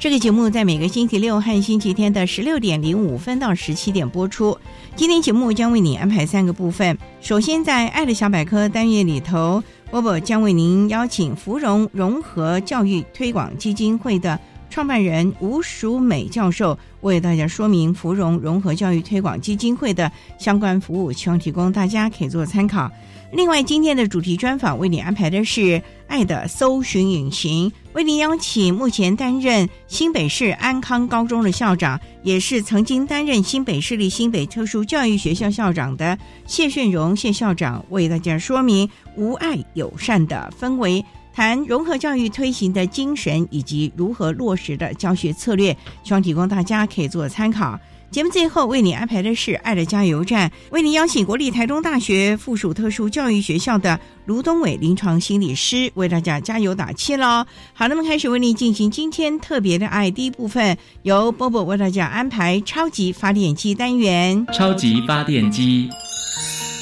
这个节目在每个星期六和星期天的十六点零五分到十七点播出。今天节目将为你安排三个部分。首先，在《爱的小百科》单元里头，波波将为您邀请芙蓉融合教育推广基金会的创办人吴淑美教授，为大家说明芙蓉融合教育推广基金会的相关服务，希望提供大家可以做参考。另外，今天的主题专访为你安排的是《爱的搜寻引擎》，为您邀请目前担任新北市安康高中的校长，也是曾经担任新北市立新北特殊教育学校校长的谢顺荣谢校长，为大家说明无爱友善的氛围，谈融合教育推行的精神以及如何落实的教学策略，希望提供大家可以做参考。节目最后为你安排的是《爱的加油站》，为你邀请国立台中大学附属特殊教育学校的卢东伟临床心理师为大家加油打气喽。好，那么开始为你进行今天特别的爱第一部分，由波波为大家安排超级发电机单元。超级发电机，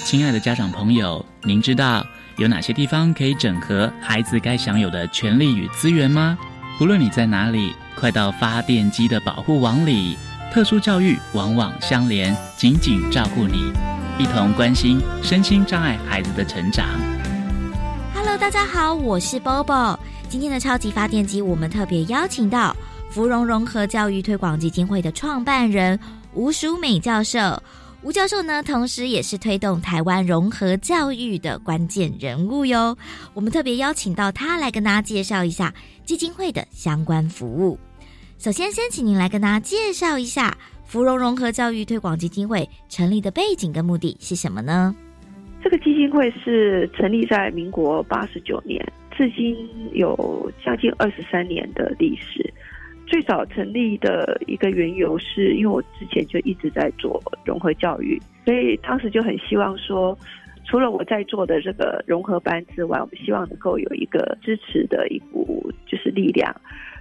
亲爱的家长朋友，您知道有哪些地方可以整合孩子该享有的权利与资源吗？无论你在哪里，快到发电机的保护网里。特殊教育往往相连，紧紧照顾你，一同关心身心障碍孩子的成长。Hello，大家好，我是 Bobo。今天的超级发电机，我们特别邀请到芙蓉融合教育推广基金会的创办人吴淑美教授。吴教授呢，同时也是推动台湾融合教育的关键人物哟。我们特别邀请到他来跟大家介绍一下基金会的相关服务。首先，先请您来跟大家介绍一下芙蓉融合教育推广基金会成立的背景跟目的是什么呢？这个基金会是成立在民国八十九年，至今有将近二十三年的历史。最早成立的一个缘由，是因为我之前就一直在做融合教育，所以当时就很希望说，除了我在做的这个融合班之外，我们希望能够有一个支持的一股就是力量。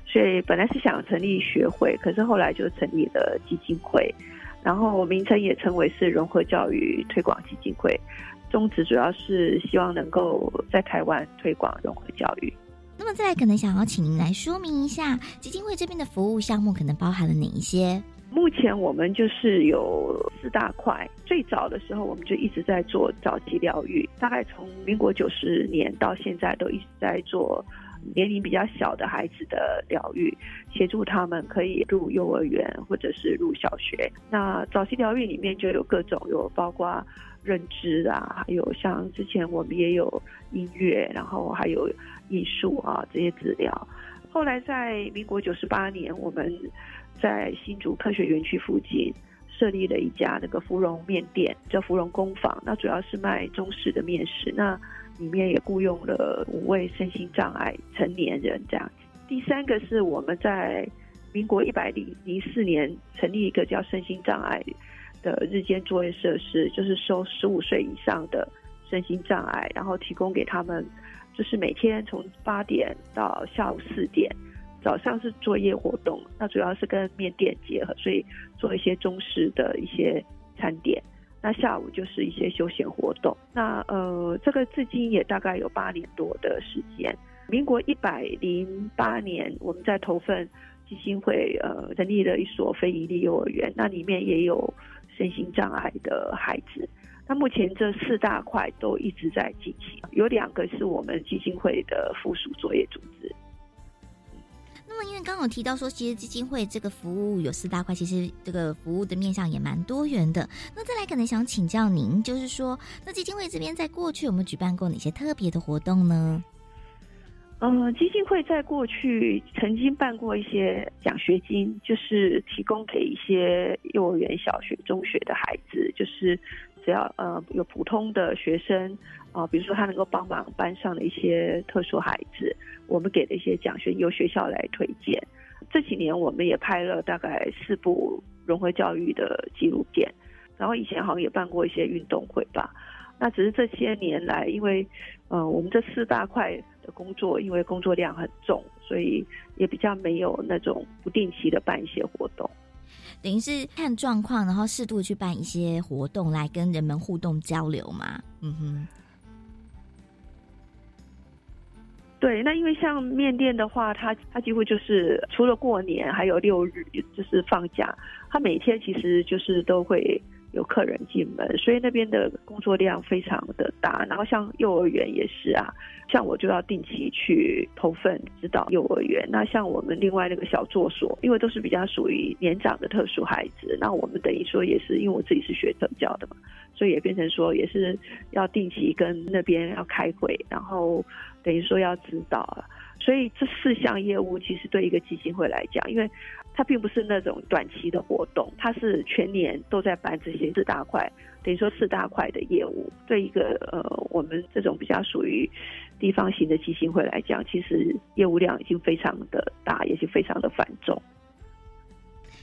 所以本来是想成立学会，可是后来就成立了基金会，然后名称也称为是融合教育推广基金会。宗旨主要是希望能够在台湾推广融合教育。那么再来，可能想要请您来说明一下基金会这边的服务项目可能包含了哪一些？目前我们就是有四大块。最早的时候，我们就一直在做早期疗愈，大概从民国九十年到现在都一直在做。年龄比较小的孩子的疗愈，协助他们可以入幼儿园或者是入小学。那早期疗愈里面就有各种，有包括认知啊，还有像之前我们也有音乐，然后还有艺术啊这些治疗。后来在民国九十八年，我们在新竹科学园区附近设立了一家那个芙蓉面店，叫芙蓉工坊。那主要是卖中式的面食。那里面也雇佣了五位身心障碍成年人这样。第三个是我们在民国一百零零四年成立一个叫身心障碍的日间作业设施，就是收十五岁以上的身心障碍，然后提供给他们，就是每天从八点到下午四点，早上是作业活动，那主要是跟面店结合，所以做一些中式的一些餐点。那下午就是一些休闲活动。那呃，这个至今也大概有八年多的时间。民国一百零八年，我们在投份基金会呃成立了一所非营利幼儿园，那里面也有身心障碍的孩子。那目前这四大块都一直在进行，有两个是我们基金会的附属作业组织。那么，因为刚刚提到说，其实基金会这个服务有四大块，其实这个服务的面向也蛮多元的。那再来，可能想请教您，就是说，那基金会这边在过去有没有举办过哪些特别的活动呢？呃，基金会在过去曾经办过一些奖学金，就是提供给一些幼儿园、小学、中学的孩子，就是只要呃有普通的学生啊，比如说他能够帮忙班上的一些特殊孩子，我们给的一些奖学金由学校来推荐。这几年我们也拍了大概四部融合教育的纪录片，然后以前好像也办过一些运动会吧。那只是这些年来，因为呃我们这四大块。的工作，因为工作量很重，所以也比较没有那种不定期的办一些活动。等于是看状况，然后适度去办一些活动来跟人们互动交流嘛。嗯哼。对，那因为像面店的话，它它几乎就是除了过年还有六日就是放假，它每天其实就是都会。有客人进门，所以那边的工作量非常的大。然后像幼儿园也是啊，像我就要定期去投份指导幼儿园。那像我们另外那个小作所，因为都是比较属于年长的特殊孩子，那我们等于说也是，因为我自己是学特教的嘛，所以也变成说也是要定期跟那边要开会，然后等于说要指导。所以这四项业务其实对一个基金会来讲，因为它并不是那种短期的活动，它是全年都在办这些四大块，等于说四大块的业务。对一个呃，我们这种比较属于地方型的基金会来讲，其实业务量已经非常的大，也是非常的繁重。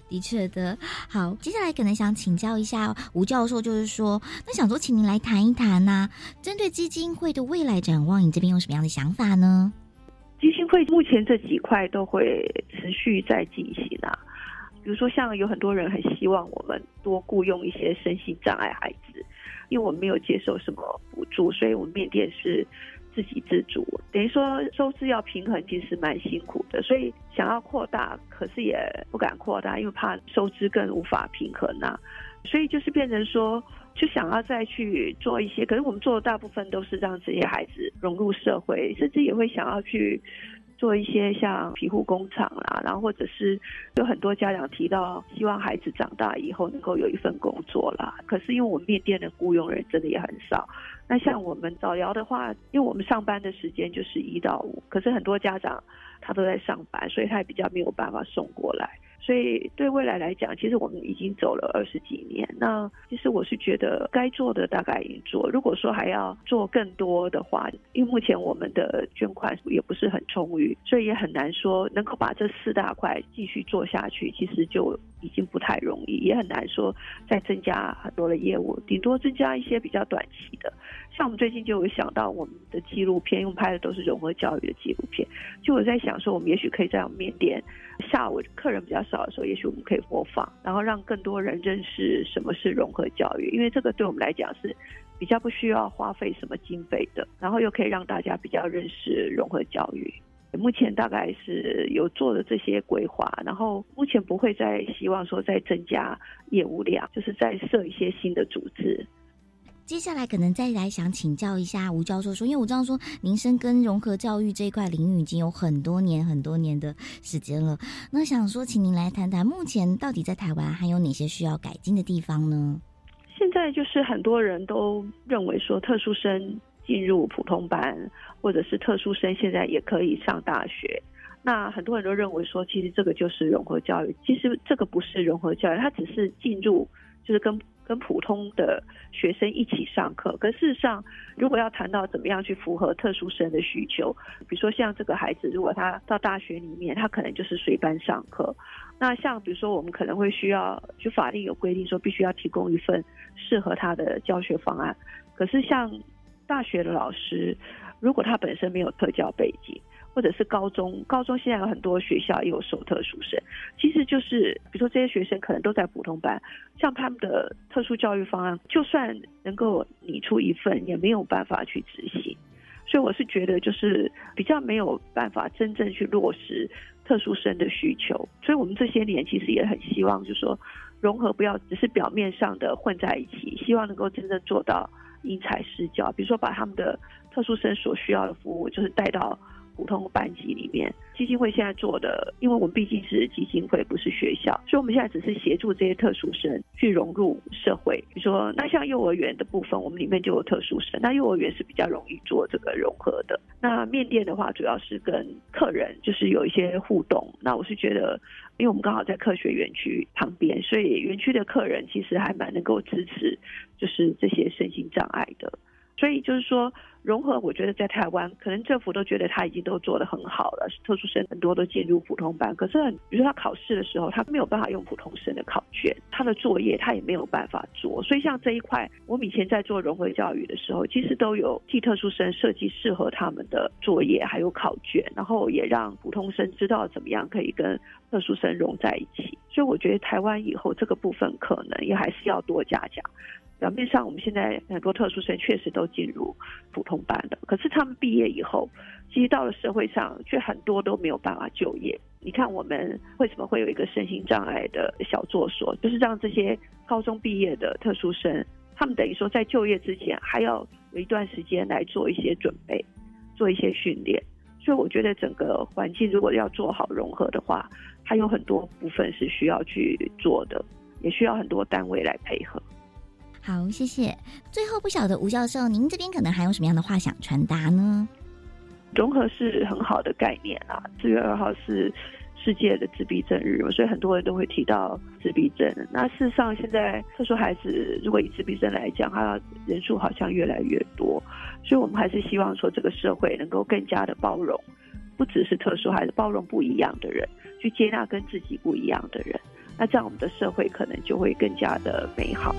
的确的，好，接下来可能想请教一下吴教授，就是说，那想说，请您来谈一谈呐，针对基金会的未来展望，你这边有什么样的想法呢？基金会目前这几块都会持续在进行啊，比如说像有很多人很希望我们多雇佣一些身心障碍孩子，因为我们没有接受什么补助，所以我们面店是自给自足，等于说收支要平衡，其实蛮辛苦的，所以想要扩大，可是也不敢扩大，因为怕收支更无法平衡呐，所以就是变成说。就想要再去做一些，可是我们做的大部分都是让这些孩子融入社会，甚至也会想要去做一些像皮护工厂啦，然后或者是有很多家长提到希望孩子长大以后能够有一份工作啦。可是因为我们面店的雇佣人真的也很少，那像我们早疗的话，因为我们上班的时间就是一到五，可是很多家长他都在上班，所以他也比较没有办法送过来。所以对未来来讲，其实我们已经走了二十几年。那其实我是觉得该做的大概已经做。如果说还要做更多的话，因为目前我们的捐款也不是很充裕，所以也很难说能够把这四大块继续做下去。其实就已经不太容易，也很难说再增加很多的业务，顶多增加一些比较短期的。像我们最近就有想到我们的纪录片，因为拍的都是融合教育的纪录片，就我在想说，我们也许可以在我们面店下午客人比较的时候，也许我们可以播放，然后让更多人认识什么是融合教育，因为这个对我们来讲是比较不需要花费什么经费的，然后又可以让大家比较认识融合教育。目前大概是有做的这些规划，然后目前不会再希望说再增加业务量，就是再设一些新的组织。接下来可能再来想请教一下吴教授说，因为我知道说您深耕融合教育这一块领域已经有很多年很多年的时间了，那想说请您来谈谈目前到底在台湾还有哪些需要改进的地方呢？现在就是很多人都认为说特殊生进入普通班，或者是特殊生现在也可以上大学，那很多人都认为说其实这个就是融合教育，其实这个不是融合教育，它只是进入就是跟。跟普通的学生一起上课，可事实上，如果要谈到怎么样去符合特殊生的需求，比如说像这个孩子，如果他到大学里面，他可能就是随班上课。那像比如说，我们可能会需要，就法律有规定说，必须要提供一份适合他的教学方案。可是像大学的老师，如果他本身没有特教背景，或者是高中，高中现在有很多学校也有收特殊生，其实就是比如说这些学生可能都在普通班，像他们的特殊教育方案，就算能够拟出一份，也没有办法去执行。所以我是觉得，就是比较没有办法真正去落实特殊生的需求。所以我们这些年其实也很希望，就是说融合不要只是表面上的混在一起，希望能够真正做到因材施教。比如说把他们的特殊生所需要的服务，就是带到。普通班级里面，基金会现在做的，因为我们毕竟是基金会，不是学校，所以我们现在只是协助这些特殊生去融入社会。比如说，那像幼儿园的部分，我们里面就有特殊生，那幼儿园是比较容易做这个融合的。那面店的话，主要是跟客人就是有一些互动。那我是觉得，因为我们刚好在科学园区旁边，所以园区的客人其实还蛮能够支持，就是这些身心障碍的。所以就是说。融合，我觉得在台湾，可能政府都觉得他已经都做得很好了。特殊生很多都进入普通班，可是比如说他考试的时候，他没有办法用普通生的考卷，他的作业他也没有办法做。所以像这一块，我们以前在做融合教育的时候，其实都有替特殊生设计适合他们的作业，还有考卷，然后也让普通生知道怎么样可以跟特殊生融在一起。所以我觉得台湾以后这个部分可能也还是要多加强。表面上，我们现在很多特殊生确实都进入普通班的，可是他们毕业以后，其实到了社会上，却很多都没有办法就业。你看，我们为什么会有一个身心障碍的小作所，就是。让这些高中毕业的特殊生，他们等于说在就业之前，还要有一段时间来做一些准备，做一些训练。所以，我觉得整个环境如果要做好融合的话，还有很多部分是。需要去做的，也需要很多单位来配合。好，谢谢。最后，不晓得吴教授，您这边可能还有什么样的话想传达呢？融合是很好的概念啊。四月二号是世界的自闭症日，所以很多人都会提到自闭症。那事实上，现在特殊孩子如果以自闭症来讲，他人数好像越来越多，所以我们还是希望说，这个社会能够更加的包容，不只是特殊孩子，包容不一样的人，去接纳跟自己不一样的人。那这样，我们的社会可能就会更加的美好。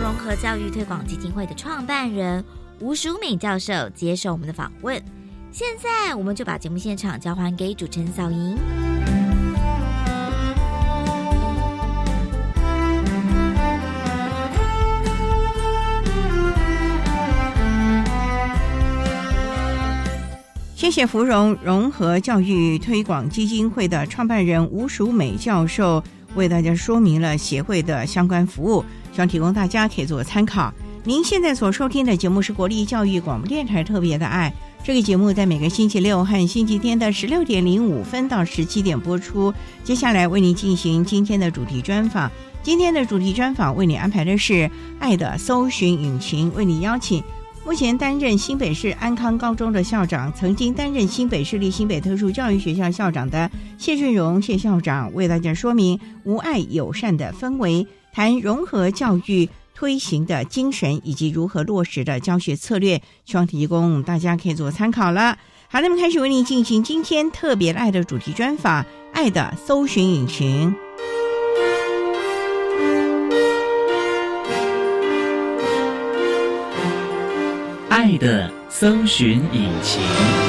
融合教育推广基金会的创办人吴淑敏教授接受我们的访问。现在我们就把节目现场交还给主持人小莹。谢谢芙蓉融合教育推广基金会的创办人吴淑美教授。为大家说明了协会的相关服务，希望提供大家可以做参考。您现在所收听的节目是国立教育广播电台特别的爱，这个节目在每个星期六和星期天的十六点零五分到十七点播出。接下来为您进行今天的主题专访，今天的主题专访为你安排的是《爱的搜寻引擎》，为你邀请。目前担任新北市安康高中的校长，曾经担任新北市立新北特殊教育学校校长的谢俊荣谢校长，为大家说明无爱友善的氛围，谈融合教育推行的精神以及如何落实的教学策略，希望提供大家可以做参考了。好，那么开始为您进行今天特别爱的主题专访，《爱的搜寻引擎》。爱的搜寻引擎。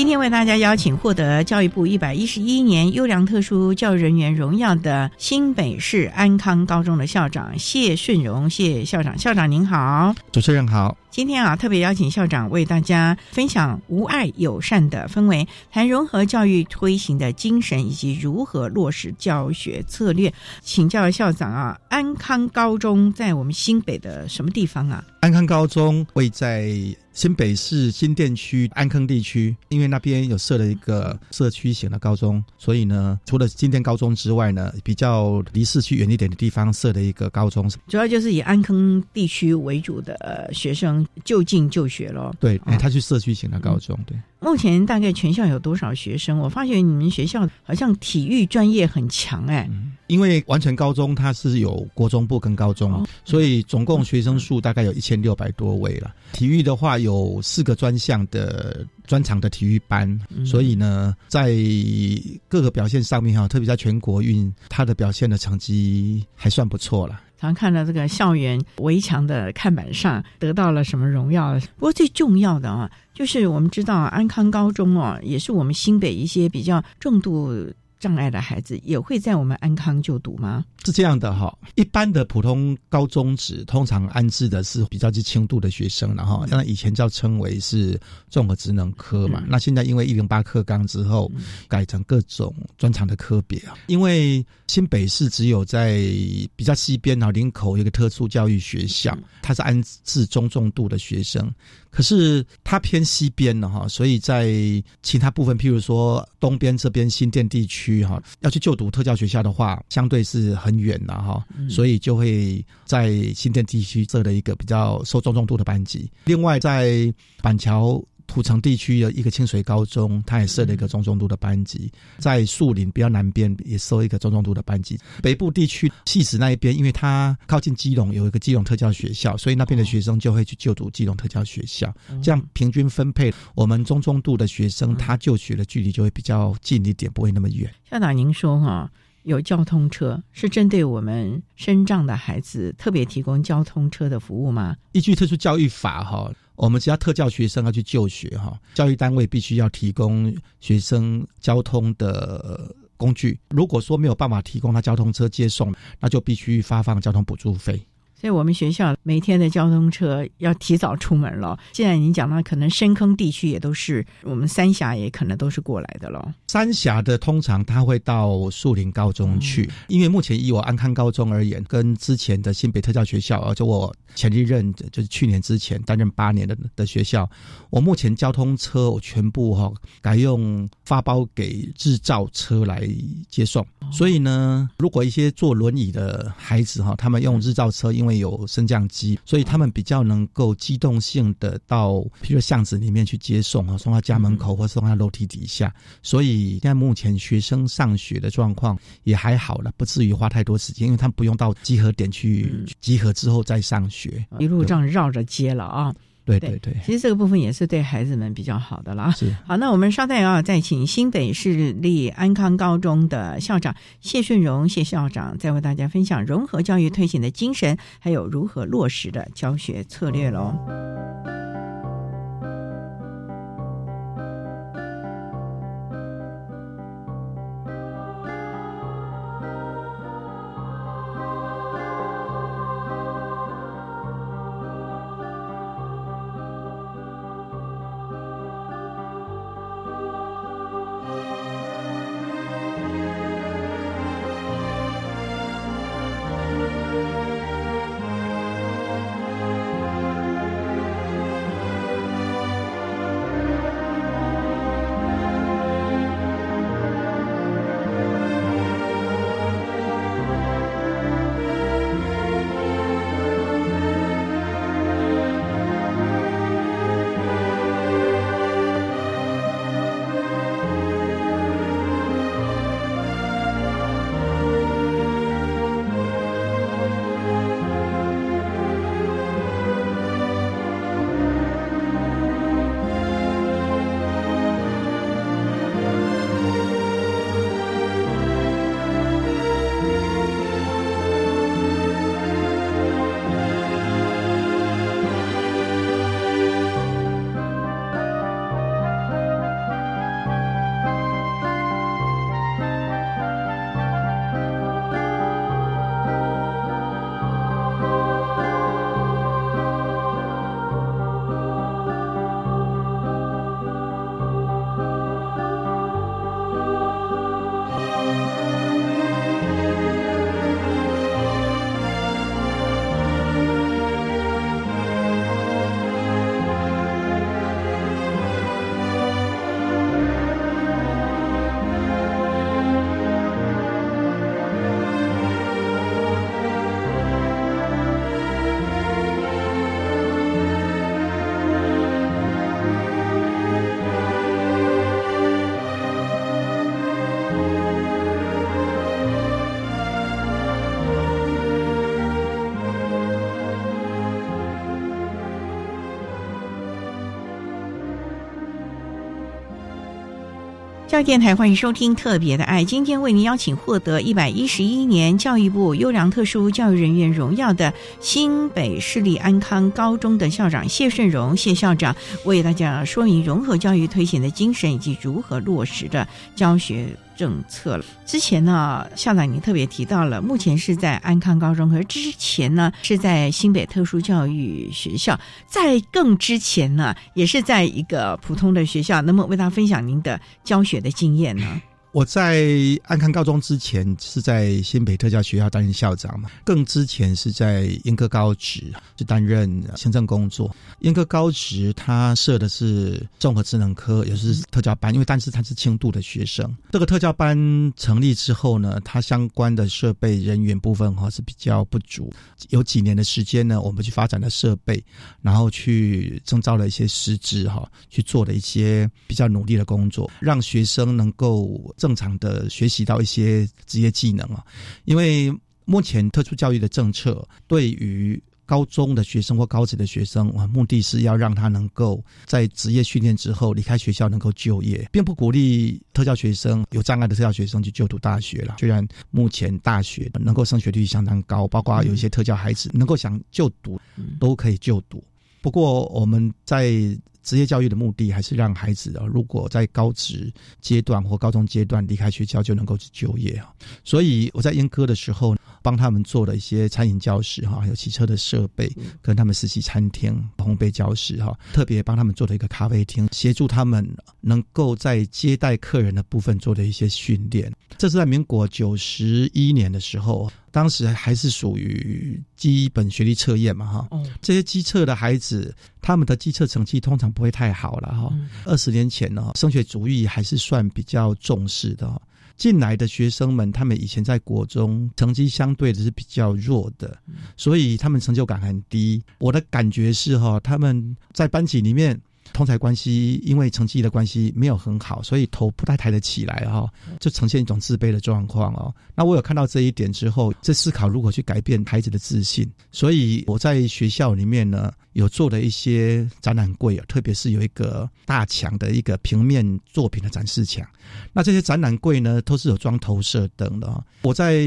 今天为大家邀请获得教育部一百一十一年优良特殊教育人员荣耀的新北市安康高中的校长谢顺荣，谢校长，校长您好，主持人好。今天啊，特别邀请校长为大家分享无爱友善的氛围，谈融合教育推行的精神以及如何落实教学策略。请教校长啊，安康高中在我们新北的什么地方啊？安康高中位在新北市新店区安坑地区，因为那边有设了一个社区型的高中，所以呢，除了新店高中之外呢，比较离市区远一点的地方设了一个高中。主要就是以安坑地区为主的学生。就近就学咯。对，哎，哦他去社区型的高中，对。目前大概全校有多少学生？我发觉你们学校好像体育专业很强哎。因为完成高中它是有国中部跟高中，哦所以总共学生数大概有一千六百多位了。体育的话有四个专项的专长的体育班，嗯所以呢，在各个表现上面哈，特别在全国运，他的表现的成绩还算不错了。常看到这个校园围墙的看板上得到了什么荣耀。不过最重要的啊，就是我们知道安康高中哦，也是我们新北一些比较重度障碍的孩子也会在我们安康就读吗？是这样的哈，一般的普通高中职通常安置的是比较是轻度的学生，然后那以前叫称为是综合职能科嘛，嗯那现在因为一零八课纲之后，改成各种专长的科别啊。因为新北市只有在比较西边啊林口有一个特殊教育学校，它是安置中重度的学生，可是它偏西边了哈，所以在其他部分，譬如说东边这边新店地区哈，要去就读特教学校的话，相对是很远的哈，所以就会在新店地区设了一个比较受重重度的班级。另外在板桥。土城地区的一个清水高中，它也设了一个中中度的班级，在树林比较南边也设一个中中度的班级。北部地区戏子那一边，因为它靠近基隆，有一个基隆特教学校，所以那边的学生就会去就读基隆特教学校。这样平均分配，我们中中度的学生他就学的距离就会比较近一点，不会那么远。校长，您说哈、有交通车是针对我们身障的孩子特别提供交通车的服务吗？依据特殊教育法哈，我们其他特教学生要去就学哈，教育单位必须要提供学生交通的工具。如果说没有办法提供他交通车接送，那就必须发放交通补助费。所以我们学校每天的交通车要提早出门了。现在您讲到，可能深坑地区也都是，我们三峡也可能都是过来的了。三峡的通常他会到树林高中去，因为目前以我安康高中而言，跟之前的新北特教学校，而且我前一任就是去年之前担任八年的的学校，我目前交通车我全部哈、改用发包给制造车来接送。所以呢，如果一些坐轮椅的孩子哈，他们用日照车，因为有升降机，所以他们比较能够机动性的到，譬如巷子里面去接送啊，送到家门口或送到楼梯底下。所以现在目前学生上学的状况也还好了，不至于花太多时间，因为他们不用到集合点去集合之后再上学，一路这样绕着街了啊。对对对，其实这个部分也是对孩子们比较好的啦。是好，那我们稍待啊，再请新北市立安康高中的校长谢顺荣谢校长，再为大家分享融合教育推行的精神，还有如何落实的教学策略喽。电台欢迎收听《特别的爱》，今天为您邀请获得一百一十一年教育部优良特殊教育人员荣耀的新北市立安康高中的校长谢顺荣谢校长，为大家说明融合教育推行的精神以及如何落实的教学。政策了。之前呢，校长您特别提到了，目前是在安康高中，可是之前呢是在新北特殊教育学校，在更之前呢也是在一个普通的学校。那么为大家分享您的教学的经验呢？我在安康高中之前是在新北特教学校担任校长嘛，更之前是在英科高职是担任行政工作。英科高职它设的是综合智能科，也是特教班，因为但是它是轻度的学生。这个特教班成立之后呢，它相关的设备人员部分哈是比较不足。有几年的时间呢，我们去发展了设备，然后去征召了一些师资哈，去做了一些比较努力的工作，让学生能够。正常的学习到一些职业技能啊，因为目前特殊教育的政策对于高中的学生或高职的学生啊，目的是要让他能够在职业训练之后离开学校能够就业，并不鼓励特教学生有障碍的特教学生去就读大学了。虽然目前大学能够升学率相当高，包括有一些特教孩子能够想就读都可以就读，不过我们在。职业教育的目的还是让孩子啊，如果在高职阶段或高中阶段离开学校就能够去就业啊。所以我在阉割的时候，帮他们做了一些餐饮教室哈，还有汽车的设备，跟他们实习餐厅、烘焙教室哈，特别帮他们做了一个咖啡厅，协助他们能够在接待客人的部分做的一些训练。这是在民国九十一年的时候。当时还是属于基本学历测验嘛，哈，这些基测的孩子，他们的基测成绩通常不会太好了，哈。二十年前呢，升学主义还是算比较重视的。进来的学生们，他们以前在国中成绩相对的是比较弱的，所以他们成就感很低。我的感觉是，哈，他们在班级里面。通才关系因为成绩的关系没有很好，所以头不太抬得起来哈，就呈现一种自卑的状况哦。那我有看到这一点之后，在思考如何去改变孩子的自信，所以我在学校里面呢。有做了一些展览柜啊，特别是有一个大墙的一个平面作品的展示墙。那这些展览柜呢，都是有装投射灯的。我在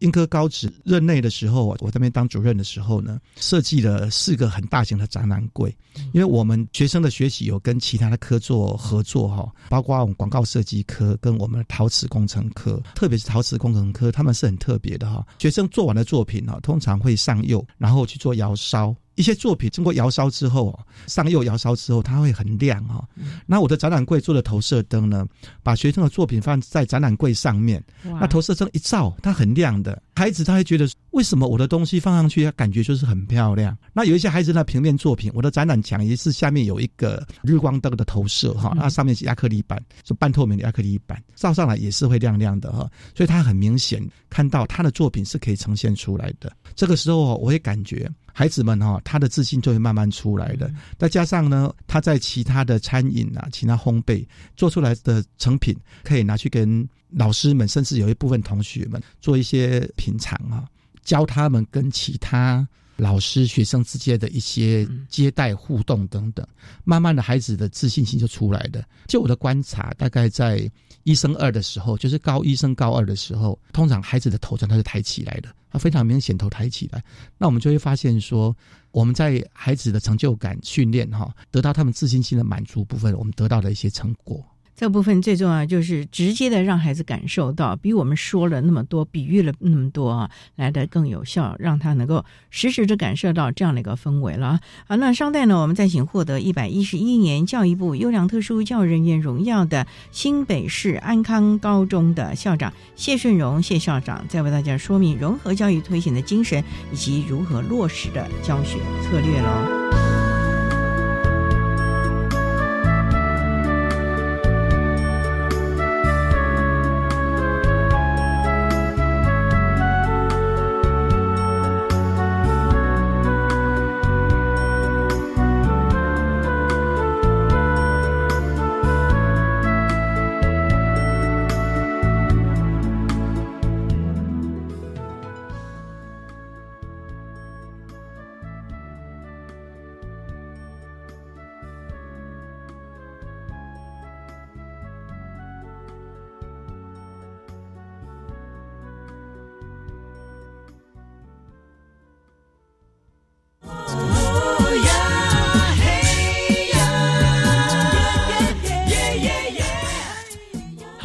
英科高职任内的时候，我这边当主任的时候呢，设计了四个很大型的展览柜。因为我们学生的学习有跟其他的科做合作哈，包括我们广告设计科跟我们陶瓷工程科，特别是陶瓷工程科，他们是很特别的哈。学生做完的作品呢，通常会上釉，然后去做窑烧。一些作品经过窑烧之后，上釉窑烧之后，它会很亮哈。那我的展览柜做的投射灯呢，把学生的作品放在展览柜上面，那投射灯一照，它很亮的。孩子他会觉得，为什么我的东西放上去，他感觉就是很漂亮。那有一些孩子的平面作品，我的展览墙也是下面有一个日光灯的投射哈，那上面是亚克力板，是半透明的亚克力板，照上来也是会亮亮的哈。所以他很明显看到他的作品是可以呈现出来的。这个时候我也感觉。孩子们哈，他的自信就会慢慢出来的。再加上呢，他在其他的餐饮啊、其他烘焙做出来的成品，可以拿去跟老师们，甚至有一部分同学们做一些品尝啊，教他们跟其他老师、学生之间的一些接待互动等等。慢慢的，孩子的自信心就出来了。就我的观察，大概在一升二的时候，就是高一升高二的时候，通常孩子的头上他是抬起来的。他非常明显头抬起来，那我们就会发现说，我们在孩子的成就感训练哈，得到他们自信心的满足部分，我们得到了一些成果。这部分最重要就是直接的让孩子感受到，比我们说了那么多、比喻了那么多啊，来的更有效，让他能够实时的感受到这样的一个氛围了。好，那稍待呢，我们再请获得一百一十一年教育部优良特殊教育人员荣耀的新北市安康高中的校长谢顺荣谢校长，再为大家说明融合教育推行的精神以及如何落实的教学策略喽。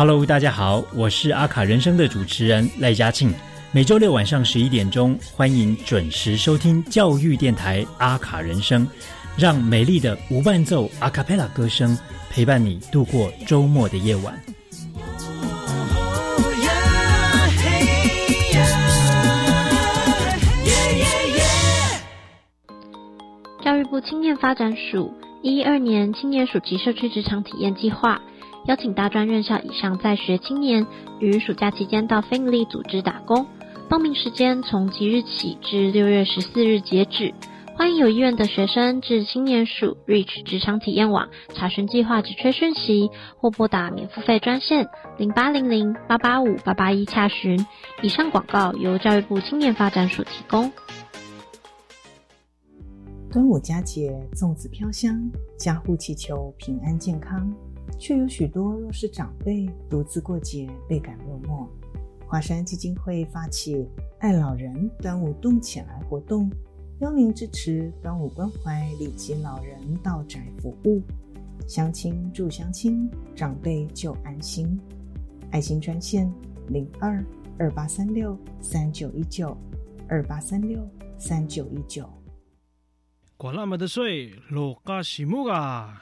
Hello，大家好，我是阿卡人生的主持人赖嘉庆。每周六晚上十一点钟，欢迎准时收听教育电台阿卡人生，让美丽的无伴奏阿卡贝拉歌声陪伴你度过周末的夜晚。教育部青年发展署一一二年青年暑期社区职场体验计划。邀请大专院校以上在学青年于暑假期间到非营利组织打工，报名时间从即日起至六月十四日截止。欢迎有意愿的学生至青年署 Reach 职场体验网查询计划职缺讯息，或拨打免付费专线零八零零八八五八八一查询。以上广告由教育部青年发展署提供。端午佳节，粽子飘香，家户祈求平安健康。却有许多弱势长辈独自过节，倍感落寞。华山基金会发起“爱老人端午动起来”活动，邀您支持端午关怀礼及老人到宅服务，乡亲助乡亲，长辈就安心。爱心专线零二二八三六三九一九二八三六三九一九。管那么的水，落嘎西木啊！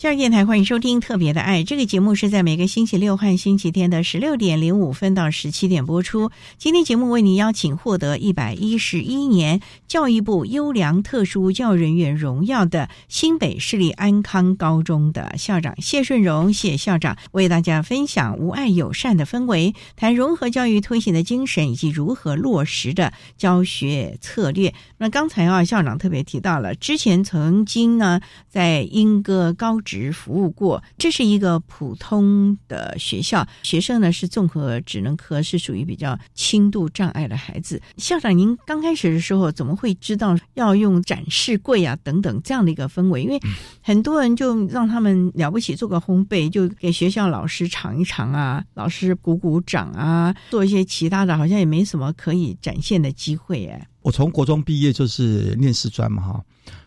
教育电台欢迎收听《特别的爱》这个节目，是在每个星期六和星期天的十六点零五分到十七点播出。今天节目为您邀请获得一百一十一年教育部优良特殊教人员荣耀的新北市立安康高中的校长谢顺荣谢校长，为大家分享无爱友善的氛围，谈融合教育推行的精神以及如何落实的教学策略。那刚才啊，校长特别提到了之前曾经呢在英歌高。职服务过，这是一个普通的学校，学生呢是综合职能科，是属于比较轻度障碍的孩子。校长，您刚开始的时候怎么会知道要用展示柜啊等等这样的一个氛围？因为很多人就让他们了不起做个烘焙，就给学校老师尝一尝啊，老师鼓鼓掌啊，做一些其他的，好像也没什么可以展现的机会哎。我从国中毕业就是念师专嘛哈。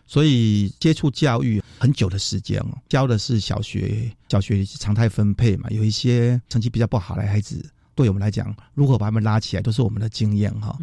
所以接触教育很久的时间哦，教的是小学，小学常态分配嘛，有一些成绩比较不好的孩子，对我们来讲，如何把他们拉起来，都是我们的经验哈。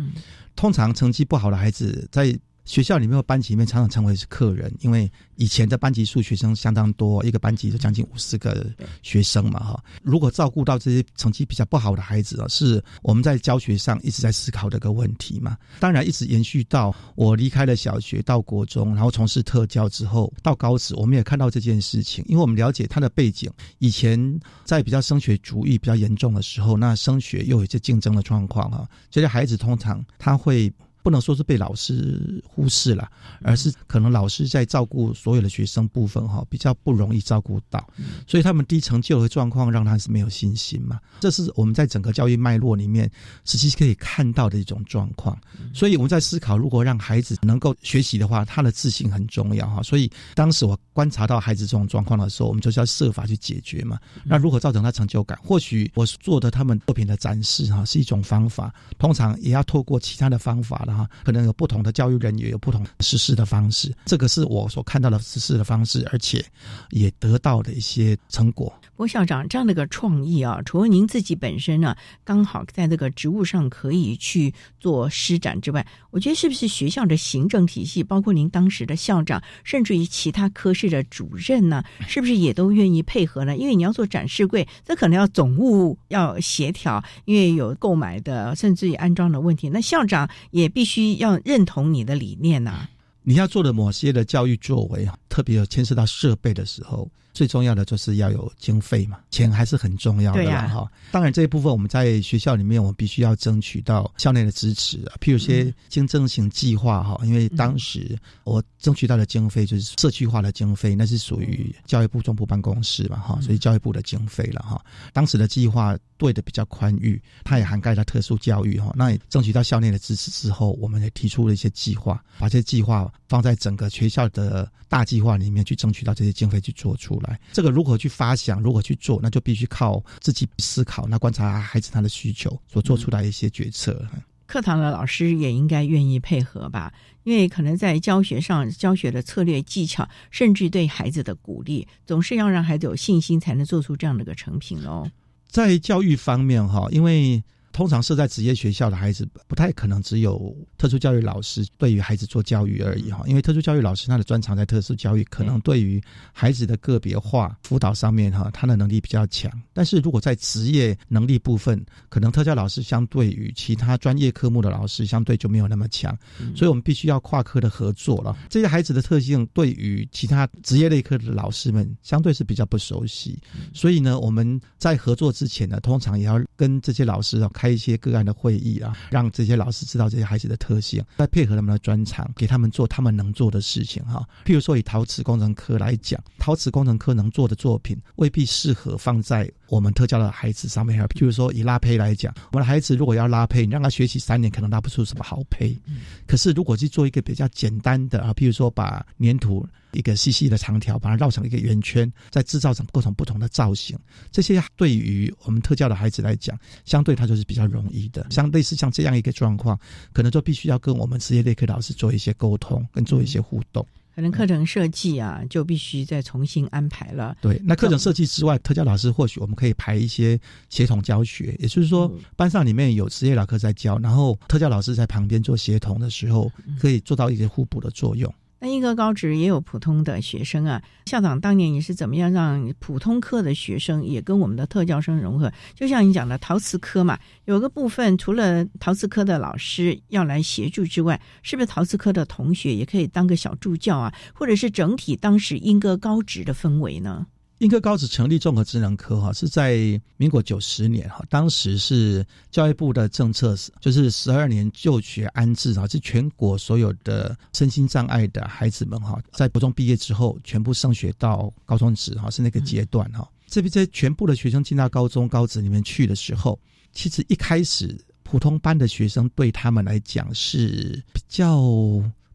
通常成绩不好的孩子在。学校里面的班级里面常常称为是客人，因为以前的班级数学生相当多，一个班级就将近五十个学生嘛，哈。如果照顾到这些成绩比较不好的孩子啊，是我们在教学上一直在思考的一个问题嘛。当然，一直延续到我离开了小学到国中，然后从事特教之后到高职，我们也看到这件事情，因为我们了解他的背景。以前在比较升学主义比较严重的时候，那升学又有一些竞争的状况啊，这些孩子通常他会。不能说是被老师忽视了，而是可能老师在照顾所有的学生部分哈，比较不容易照顾到，所以他们低成就的状况让他是没有信心嘛。这是我们在整个教育脉络里面实际可以看到的一种状况。所以我们在思考，如果让孩子能够学习的话，他的自信很重要哈。所以当时我观察到孩子这种状况的时候，我们就是要设法去解决嘛。那如何造成他成就感？或许我做的他们作品的展示哈是一种方法，通常也要透过其他的方法啊，可能有不同的教育人员有不同实施的方式，这个是我所看到的实施的方式，而且也得到的一些成果。郭校长这样的一个创意啊，除了您自己本身呢，刚好在这个职务上可以去做施展之外，我觉得是不是学校的行政体系，包括您当时的校长，甚至于其他科室的主任呢，是不是也都愿意配合呢？因为你要做展示柜，这可能要总务要协调，因为有购买的，甚至于安装的问题，那校长也必必须要认同你的理念呐。你要做的某些的教育作为啊，特别有牵涉到设备的时候，最重要的就是要有经费嘛，钱还是很重要的啦哈。当然这一部分我们在学校里面，我们必须要争取到校内的支持啊，譬如些经政型计划哈，因为当时我争取到的经费就是社区化的经费，那是属于教育部中部办公室嘛哈，所以教育部的经费了哈。当时的计划对的比较宽裕，它也涵盖了特殊教育哈，那也争取到校内的支持之后，我们也提出了一些计划，把这些计划放在整个学校的大计划里面去争取到这些经费去做出来。这个如何去发想，如何去做，那就必须靠自己思考，那观察孩子他的需求，所做出来一些决策。课堂的老师也应该愿意配合吧，因为可能在教学上、教学的策略技巧，甚至对孩子的鼓励，总是要让孩子有信心，才能做出这样的一个成品哦。在教育方面，哈，因为通常是在职业学校的孩子，不太可能只有特殊教育老师对于孩子做教育而已，哈。因为特殊教育老师他的专长在特殊教育，可能对于孩子的个别化辅导上面，哈，他的能力比较强。但是如果在职业能力部分，可能特教老师相对于其他专业科目的老师，相对就没有那么强。所以我们必须要跨科的合作了。这些孩子的特性，对于其他职业类科的老师们，相对是比较不熟悉。所以呢，我们在合作之前呢，通常也要跟这些老师啊开一些个案的会议啊，让这些老师知道这些孩子的特性，再配合他们的专长，给他们做他们能做的事情哈。譬如说，以陶瓷工程科来讲，陶瓷工程科能做的作品未必适合放在我们特教的孩子上面。譬如说，以拉胚来讲，我们的孩子如果要拉胚，你让他学习三年，可能拉不出什么好胚。可是如果去做一个比较简单的啊，譬如说把粘土。一个细细的长条，把它绕成一个圆圈，再制造成各种不同的造型。这些对于我们特教的孩子来讲，相对它就是比较容易的。像类似像这样一个状况，可能就必须要跟我们职业类科老师做一些沟通，跟做一些互动。可能课程设计啊，就必须再重新安排了。对，那课程设计之外，特教老师或许我们可以排一些协同教学，也就是说，班上里面有职业老师在教，然后特教老师在旁边做协同的时候，可以做到一些互补的作用。那一个高职也有普通的学生啊，校长当年你是怎么样让普通科的学生也跟我们的特教生融合？就像你讲的陶瓷科嘛，有个部分除了陶瓷科的老师要来协助之外，是不是陶瓷科的同学也可以当个小助教啊？或者是整体当时英歌高职的氛围呢？英科高职成立综合职能科哈，是在民国九十年哈，当时是教育部的政策，就是十二年就学安置啊，是全国所有的身心障碍的孩子们哈，在国中毕业之后，全部升学到高中职哈，是那个阶段哈。这边在全部的学生进到高中高职里面去的时候，其实一开始普通班的学生对他们来讲是比较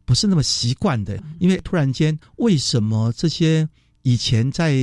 不是那么习惯的，因为突然间为什么这些。以前在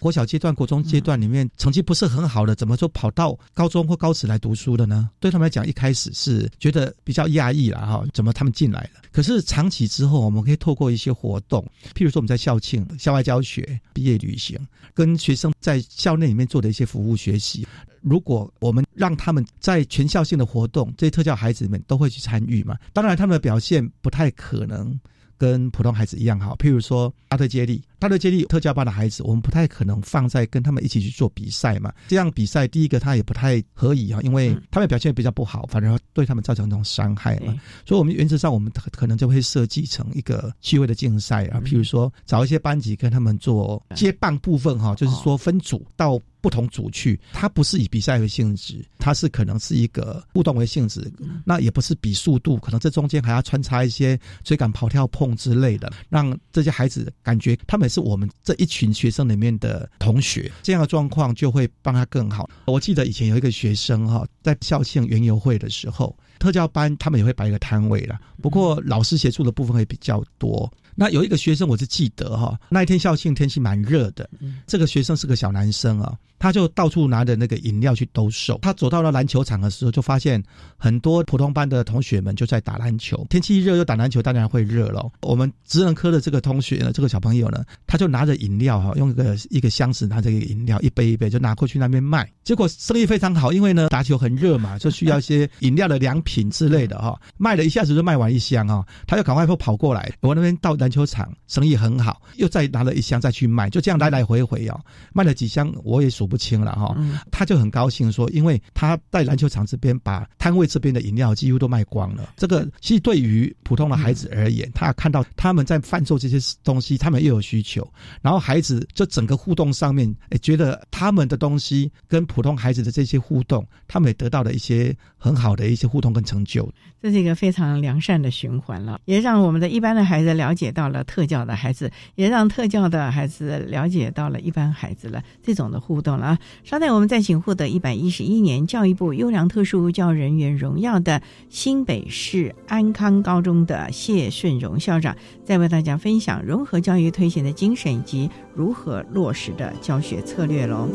国小阶段、国中阶段里面成绩不是很好的，怎么就跑到高中或高职来读书的呢？对他们来讲，一开始是觉得比较压抑了哈。怎么他们进来了？可是长期之后，我们可以透过一些活动，譬如说我们在校庆、校外教学、毕业旅行，跟学生在校内里面做的一些服务学习。如果我们让他们在全校性的活动，这些特教孩子们都会去参与嘛？当然，他们的表现不太可能。跟普通孩子一样好，譬如说大队接力，大队接力特教班的孩子，我们不太可能放在跟他们一起去做比赛嘛。这样比赛，第一个他也不太可以啊，因为他们表现比较不好，反而对他们造成一种伤害嘛。所以，我们原则上我们可能就会设计成一个趣味的竞赛啊，譬如说找一些班级跟他们做接棒部分哈，就是说分组到。不同组去，它不是以比赛为性质，它是可能是一个互动为性质。那也不是比速度，可能这中间还要穿插一些追赶、跑、跳、碰之类的，让这些孩子感觉他们是我们这一群学生里面的同学。这样的状况就会帮他更好。我记得以前有一个学生哈，在校庆园游会的时候，特教班他们也会摆一个摊位啦，不过老师协助的部分会比较多。那有一个学生，我是记得哈，那一天校庆天气蛮热的，这个学生是个小男生啊，他就到处拿着那个饮料去兜售。他走到了篮球场的时候，就发现很多普通班的同学们就在打篮球。天气一热又打篮球，当然会热了。我们职能科的这个同学呢，这个小朋友呢，他就拿着饮料哈，用一个一个箱子拿着一个饮料，一杯一杯就拿过去那边卖。结果生意非常好，因为呢打球很热嘛，就需要一些饮料的良品之类的哈，卖了一下子就卖完一箱啊，他就赶快跑跑过来，我那边到。篮球场生意很好，又再拿了一箱再去卖，就这样来来回回哦，卖了几箱我也数不不清了哈。他就很高兴说，因为他在篮球场这边把摊位这边的饮料几乎都卖光了。这个其实对于普通的孩子而言，他看到他们在贩售这些东西，他们又有需求，然后孩子就整个互动上面，哎，觉得他们的东西跟普通孩子的这些互动，他们也得到了一些很好的一些互动跟成就。这是一个非常良善的循环了，也让我们的一般的孩子了解到了特教的孩子，也让特教的孩子了解到了一般孩子了这种的互动啊！稍待，我们再请获得一百一十一年教育部优良特殊教育人员荣耀的新北市安康高中的谢顺荣校长，再为大家分享融合教育推行的精神以及如何落实的教学策略喽。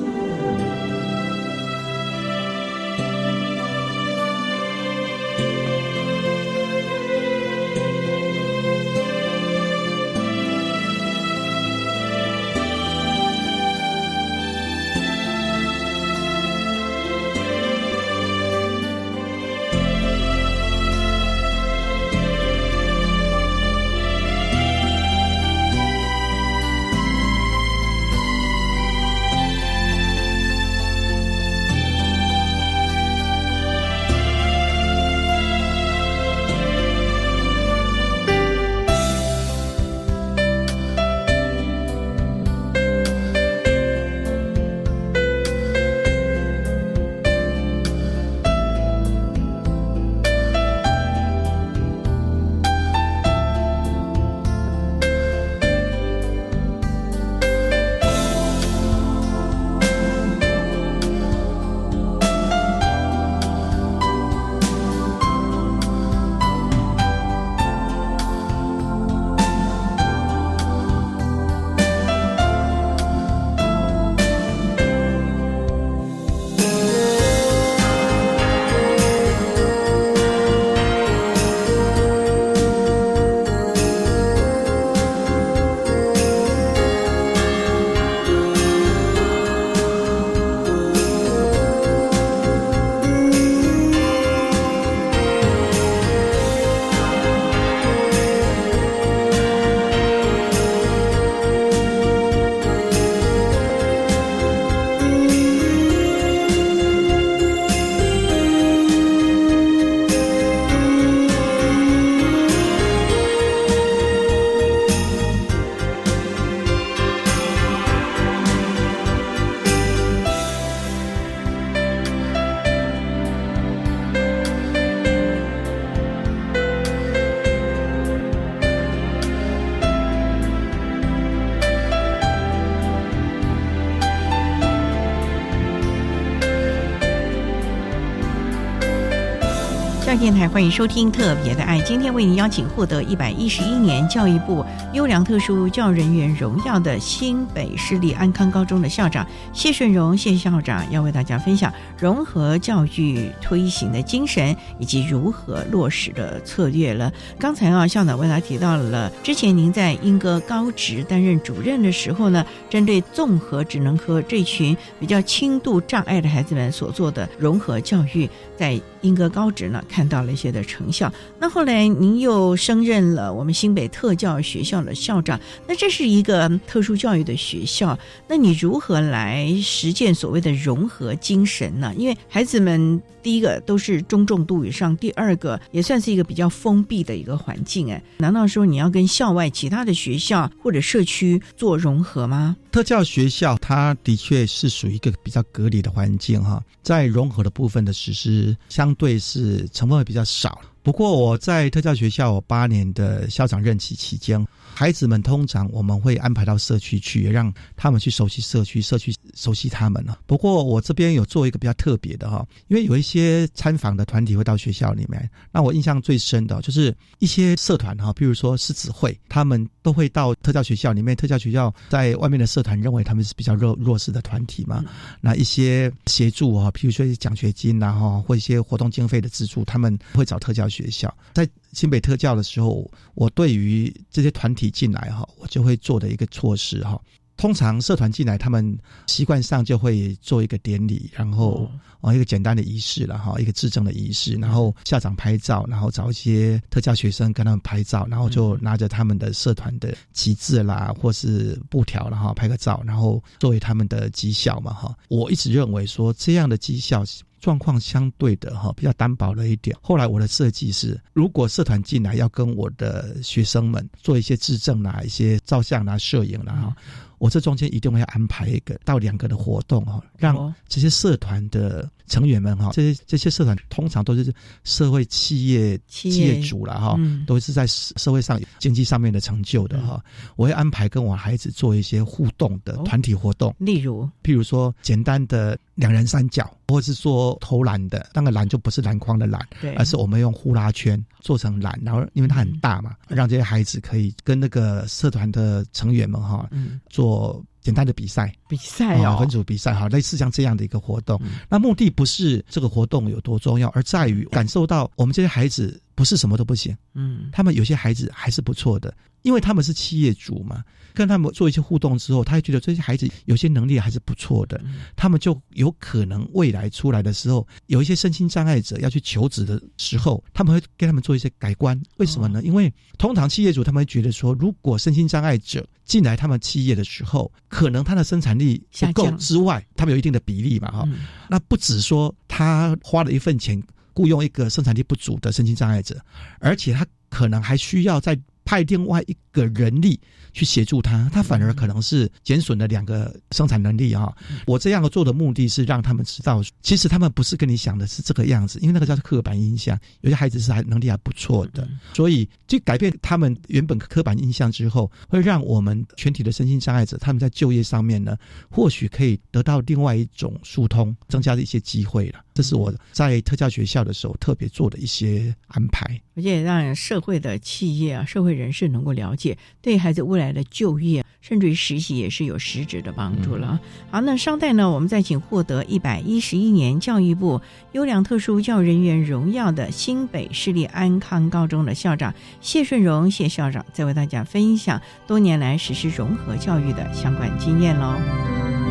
电台欢迎收听《特别的爱》，今天为您邀请获得一百一十一年教育部优良特殊教人员荣耀的新北市立安康高中的校长谢顺荣。谢校长，要为大家分享融合教育推行的精神以及如何落实的策略了。刚才啊，校长为大家提到了之前您在英歌高职担任主任的时候呢，针对综合职能科这群比较轻度障碍的孩子们所做的融合教育，在英歌高职呢看。到了一些的成效。那后来您又升任了我们新北特教学校的校长。那这是一个特殊教育的学校，那你如何来实践所谓的融合精神呢？因为孩子们第一个都是中重度以上，第二个也算是一个比较封闭的一个环境。哎，难道说你要跟校外其他的学校或者社区做融合吗？特教学校它的确是属于一个比较隔离的环境哈，在融合的部分的实施相对是成分。会比较少，不过我在特教学校我八年的校长任期期间。孩子们通常我们会安排到社区去，让他们去熟悉社区，社区熟悉他们了。不过我这边有做一个比较特别的哈，因为有一些参访的团体会到学校里面，那我印象最深的就是一些社团哈，比如说狮子会，他们都会到特教学校里面。特教学校在外面的社团认为他们是比较弱弱势的团体嘛，那一些协助啊，譬如说奖学金呐哈，或一些活动经费的资助，他们会找特教学校在。新北特教的时候，我对于这些团体进来哈，我就会做的一个措施哈，通常社团进来，他们习惯上就会做一个典礼，然后哦一个简单的仪式了哈，一个致证的仪式，然后校长拍照，然后找一些特教学生跟他们拍照，然后就拿着他们的社团的旗帜啦，或是布条然后拍个照，然后作为他们的绩效嘛哈。我一直认为说这样的绩效。状况相对的哈比较单薄了一点。后来我的设计是，如果社团进来要跟我的学生们做一些质证啦、一些照相啦、摄影啦哈，我这中间一定会安排一个到两个的活动哈，让这些社团的成员们哈，这些这些社团通常都是社会企业企业。主了哈，都是在社会上经济上面的成就的哈。我会安排跟我孩子做一些互动的团体活动，例如，譬如说简单的两人三角。或是说投篮的，那个篮就不是篮筐的篮，而是我们用呼啦圈做成篮，然后因为它很大嘛，让这些孩子可以跟那个社团的成员们哈，做简单的比赛，比赛哦，分组比赛哈，类似像这样的一个活动。那目的不是这个活动有多重要，而在于感受到我们这些孩子不是什么都不行，嗯，他们有些孩子还是不错的，因为他们是企业主嘛。跟他们做一些互动之后，他会觉得这些孩子有些能力还是不错的，他们就有可能未来出来的时候，有一些身心障碍者要去求职的时候，他们会给他们做一些改观。为什么呢？因为通常企业主他们会觉得说，如果身心障碍者进来他们企业的时候，可能他的生产力不够之外，他们有一定的比例嘛，哈。那不止说他花了一份钱雇佣一个生产力不足的身心障碍者，而且他可能还需要在。派另外一个人力去协助他，他反而可能是减损了两个生产能力啊！我这样做的目的是让他们知道，其实他们不是跟你想的是这个样子，因为那个叫刻板印象。有些孩子是还能力还不错的，所以就改变他们原本刻板印象之后，会让我们全体的身心障碍者他们在就业上面呢，或许可以得到另外一种疏通，增加的一些机会了。这是我在特教学校的时候特别做的一些安排，而且让社会的企业啊、社会人士能够了解，对孩子未来的就业甚至于实习也是有实质的帮助了。好，那稍待呢，我们再请获得一百一十一年教育部优良特殊教育人员荣耀的新北市立安康高中的校长谢顺荣谢校长，再为大家分享多年来实施融合教育的相关经验喽。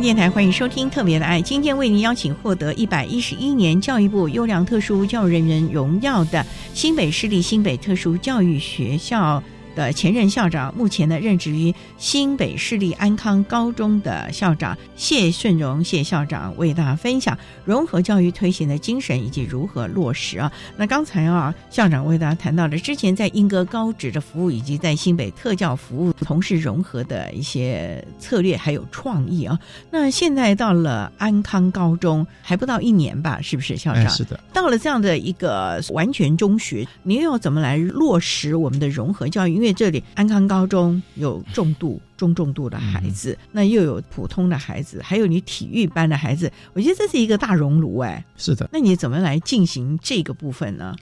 电台欢迎收听《特别的爱》，今天为您邀请获得一百一十一年教育部优良特殊教育人员荣耀的新北市立新北特殊教育学校的前任校长，目前呢任职于新北市立安康高中的校长谢顺荣谢校长为大家分享融合教育推行的精神以及如何落实啊。那刚才啊校长为大家谈到了之前在英歌高职的服务，以及在新北特教服务同时融合的一些策略还有创意啊。那现在到了安康高中还不到一年吧，是不是校长？是的，到了这样的一个完全中学，您又要怎么来落实我们的融合教育？因为这里安康高中有重度、中重度的孩子，那又有普通的孩子，还有你体育班的孩子，我觉得这是一个大熔炉哎。是的，那你怎么来进行这个部分呢？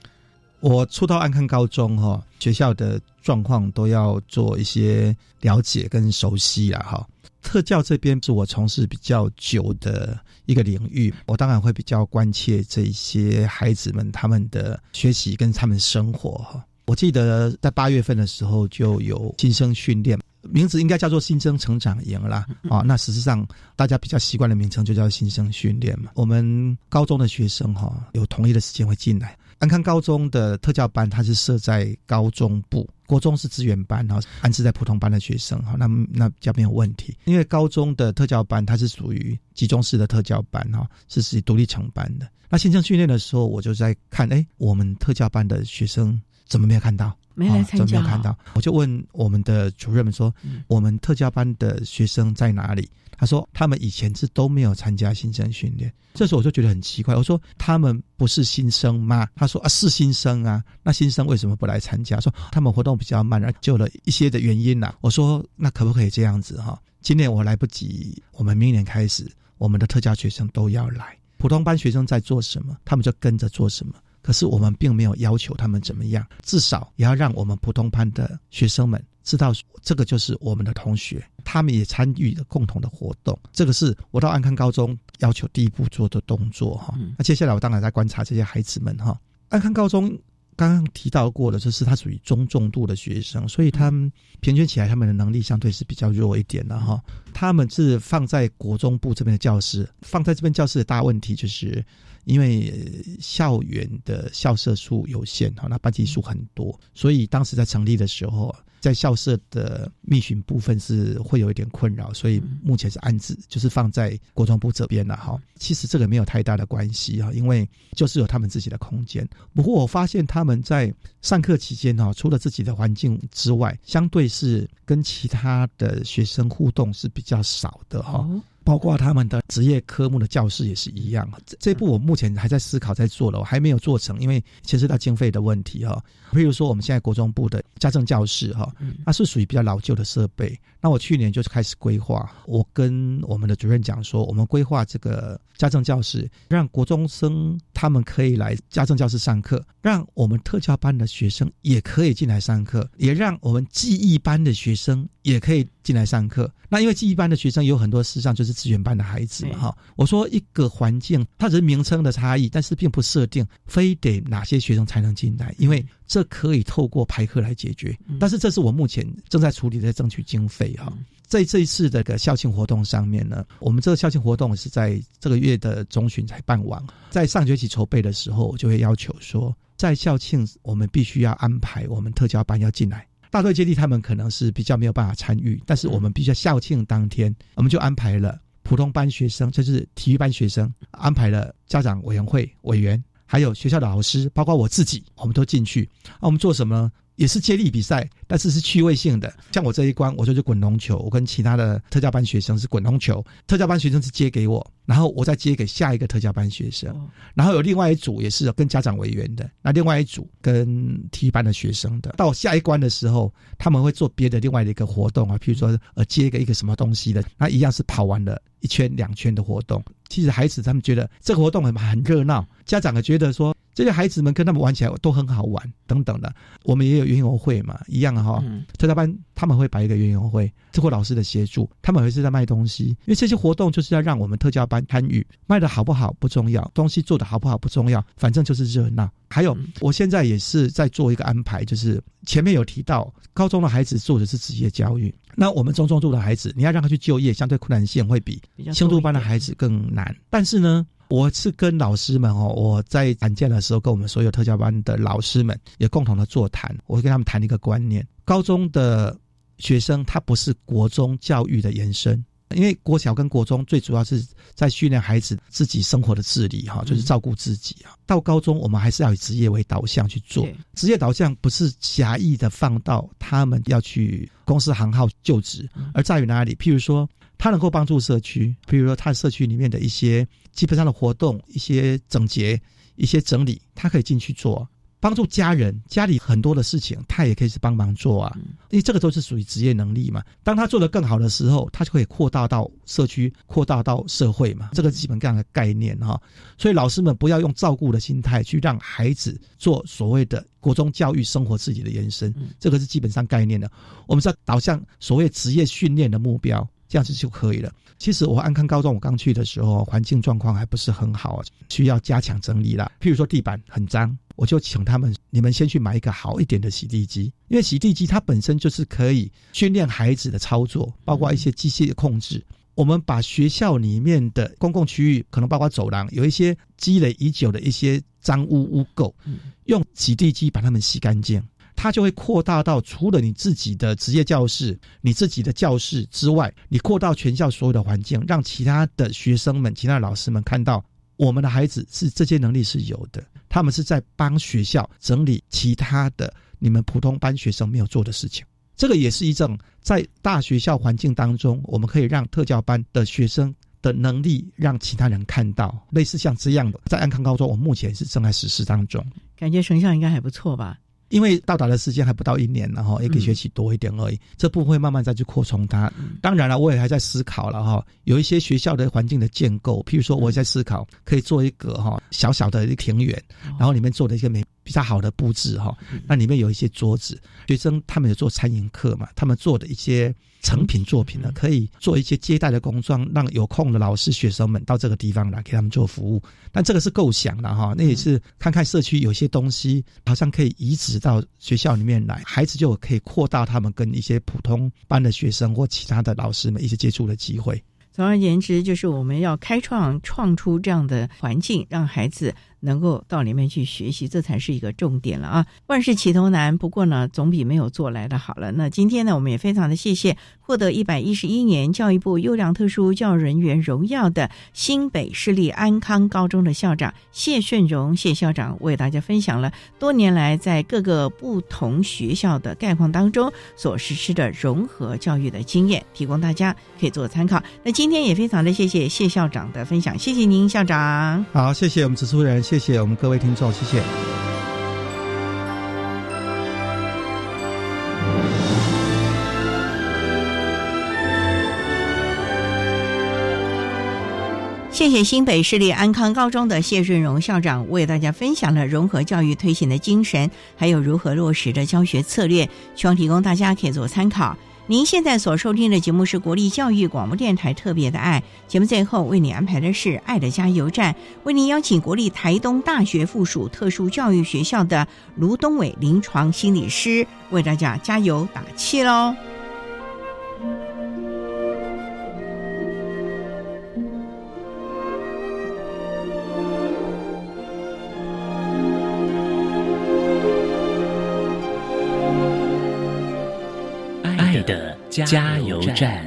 我初到安康高中哈，学校的状况都要做一些了解跟熟悉了哈。特教这边是我从事比较久的一个领域，我当然会比较关切这些孩子们他们的学习跟他们生活哈。我记得在八月份的时候就有新生训练，名字应该叫做新生成长营啦。啊。那事实上大家比较习惯的名称就叫新生训练嘛。我们高中的学生哈有同一的时间会进来。安康高中的特教班，它是设在高中部，国中是资源班哈，安置在普通班的学生哈，那那比较没有问题。因为高中的特教班它是属于集中式的特教班哈，是属于独立成班的。那新生训练的时候，我就在看，哎，我们特教班的学生怎么没有看到？没来参加？没有看到？我就问我们的主任们说，我们特教班的学生在哪里？他说：“他们以前是都没有参加新生训练，这时候我就觉得很奇怪。我说：他们不是新生吗？他说：啊，是新生啊。那新生为什么不来参加？说他们活动比较慢，而就了一些的原因呐。我说：那可不可以这样子哈？今年我来不及，我们明年开始，我们的特教学生都要来。普通班学生在做什么，他们就跟着做什么。可是我们并没有要求他们怎么样，至少也要让我们普通班的学生们。”知道这个就是我们的同学，他们也参与了共同的活动。这个是我到安康高中要求第一步做的动作哈。那接下来我当然在观察这些孩子们哈。安康高中刚刚提到过的，就是他属于中重度的学生，所以他们平均起来他们的能力相对是比较弱一点的哈。他们是放在国中部这边的教室，放在这边教室的大问题就是。因为校园的校舍数有限哈，那班级数很多，所以当时在成立的时候，在校舍的密巡部分是会有一点困扰，所以目前是安置，就是放在国中部这边了哈。其实这个没有太大的关系哈，因为就是有他们自己的空间。不过我发现他们在上课期间哈，除了自己的环境之外，相对是跟其他的学生互动是比较少的哈。包括他们的职业科目的教室也是一样，这这步我目前还在思考在做了，我还没有做成，因为牵涉到经费的问题哈。譬如说我们现在国中部的家政教室哈，它是属于比较老旧的设备。那我去年就是开始规划，我跟我们的主任讲说，我们规划这个家政教室，让国中生他们可以来家政教室上课，让我们特教班的学生也可以进来上课，也让我们记忆班的学生也可以进来上课。那因为记忆班的学生有很多事实上就是。资源班的孩子嘛，哈，我说一个环境，它只是名称的差异，但是并不设定非得哪些学生才能进来，因为这可以透过排课来解决。但是这是我目前正在处理的争取经费哈。在这一次的个校庆活动上面呢，我们这个校庆活动是在这个月的中旬才办完，在上学期筹备的时候，我就会要求说，在校庆我们必须要安排我们特教班要进来。大队接力他们可能是比较没有办法参与，但是我们必须校庆当天，我们就安排了。普通班学生就是体育班学生，安排了家长委员会委员，还有学校的老师，包括我自己，我们都进去。那我们做什么？呢？也是接力比赛，但是是趣味性的。像我这一关，我就是滚龙球，我跟其他的特教班学生是滚龙球，特教班学生是接给我，然后我再接给下一个特教班学生，然后有另外一组也是跟家长委员的，那另外一组跟体育班的学生的。到下一关的时候，他们会做别的另外的一个活动啊，譬如说呃接个一个什么东西的，那一样是跑完了一圈两圈的活动。其实孩子他们觉得这个活动很很热闹，家长也觉得说。这些孩子们跟他们玩起来都很好玩，等等的。我们也有园游会嘛，一样哈。特教班他们会摆一个园游会，经过老师的协助，他们会是在卖东西。因为这些活动就是要让我们特教班参与，卖的好不好不重要，东西做的好不好不重要，反正就是热闹。还有，我现在也是在做一个安排，就是前面有提到，高中的孩子做的是职业教育，那我们中重度的孩子，你要让他去就业，相对困难性会比轻度班的孩子更难。但是呢。我是跟老师们哦，我在产建的时候，跟我们所有特教班的老师们也共同的座谈，我会跟他们谈一个观念：高中的学生他不是国中教育的延伸。因为国小跟国中最主要是在训练孩子自己生活的自理哈，就是照顾自己啊。到高中我们还是要以职业为导向去做，职业导向不是狭义的放到他们要去公司行号就职，而在于哪里？譬如说。他能够帮助社区，比如说他社区里面的一些基本上的活动、一些整洁、一些整理，他可以进去做；帮助家人，家里很多的事情，他也可以去帮忙做啊。因为这个都是属于职业能力嘛。当他做得更好的时候，他就可以扩大到社区，扩大到社会嘛。这个基本这样的概念哈。所以老师们不要用照顾的心态去让孩子做所谓的国中教育生活自己的延伸，这个是基本上概念的。我们是要导向所谓职业训练的目标。这样子就可以了。其实我安康高中我刚去的时候，环境状况还不是很好，需要加强整理啦。譬如说地板很脏，我就请他们，你们先去买一个好一点的洗地机，因为洗地机它本身就是可以训练孩子的操作，包括一些机械的控制。我们把学校里面的公共区域，可能包括走廊，有一些积累已久的一些脏污污垢，用洗地机把它们洗干净。它就会扩大到除了你自己的职业教室、你自己的教室之外，你扩到全校所有的环境，让其他的学生们、其他的老师们看到，我们的孩子是这些能力是有的，他们是在帮学校整理其他的你们普通班学生没有做的事情。这个也是一种在大学校环境当中，我们可以让特教班的学生的能力让其他人看到，类似像这样的，在安康高中，我目前是正在实施当中，感觉成效应该还不错吧。因为到达的时间还不到一年，然后一个学期多一点而已，这部分会慢慢再去扩充它。当然了，我也还在思考了哈，有一些学校的环境的建构，譬如说我在思考可以做一个哈小小的一个庭园，然后里面做的一些美比较好的布置哈，那里面有一些桌子，学生他们有做餐饮课嘛，他们做的一些。成品作品呢，可以做一些接待的工作，让有空的老师、学生们到这个地方来给他们做服务。但这个是构想的哈，那也是看看社区有些东西好像可以移植到学校里面来，孩子就可以扩大他们跟一些普通班的学生或其他的老师们一些接触的机会。总而言之，就是我们要开创、创出这样的环境，让孩子。能够到里面去学习，这才是一个重点了啊！万事起头难，不过呢，总比没有做来的好了。那今天呢，我们也非常的谢谢获得一百一十一年教育部优良特殊教育人员荣耀的新北市立安康高中的校长谢顺荣谢校长，为大家分享了多年来在各个不同学校的概况当中所实施的融合教育的经验，提供大家可以做参考。那今天也非常的谢谢谢校长的分享，谢谢您校长。好，谢谢我们指出人。谢谢我们各位听众，谢谢。谢谢新北市立安康高中的谢顺荣校长为大家分享了融合教育推行的精神，还有如何落实的教学策略，希望提供大家可以做参考。您现在所收听的节目是国立教育广播电台特别的爱节目，最后为你安排的是爱的加油站，为您邀请国立台东大学附属特殊教育学校的卢东伟临床心理师为大家加油打气喽。加油站。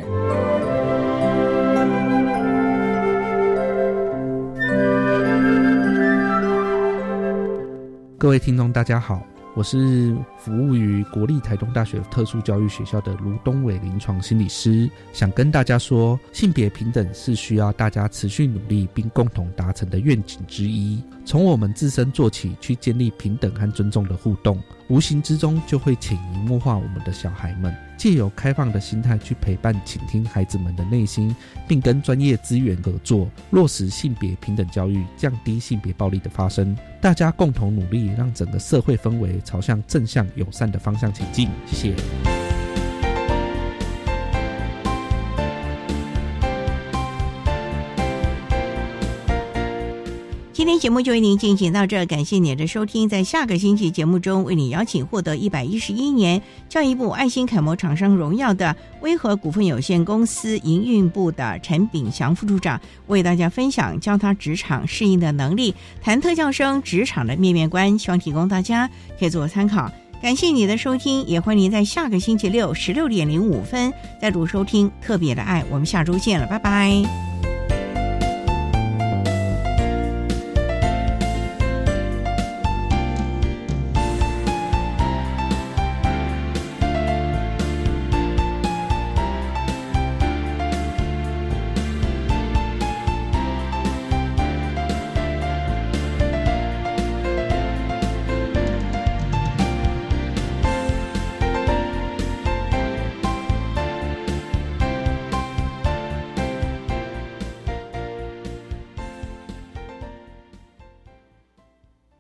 各位听众，大家好，我是服务于国立台东大学特殊教育学校的卢东伟临床心理师，想跟大家说，性别平等是需要大家持续努力并共同达成的愿景之一。从我们自身做起，去建立平等和尊重的互动，无形之中就会潜移默化我们的小孩们。借由开放的心态去陪伴、倾听孩子们的内心，并跟专业资源合作，落实性别平等教育，降低性别暴力的发生。大家共同努力，让整个社会氛围朝向正向、友善的方向前进。谢谢。节目就为您进行到这，感谢您的收听。在下个星期节目中，为您邀请获得一百一十一年教育部爱心楷模厂商荣耀的威和股份有限公司营运部的陈炳祥副处长，为大家分享教他职场适应的能力，谈特教生职场的面面观，希望提供大家可以做参考。感谢你的收听，也欢迎您在下个星期六十六点零五分再度收听特别的爱。我们下周见了，拜拜。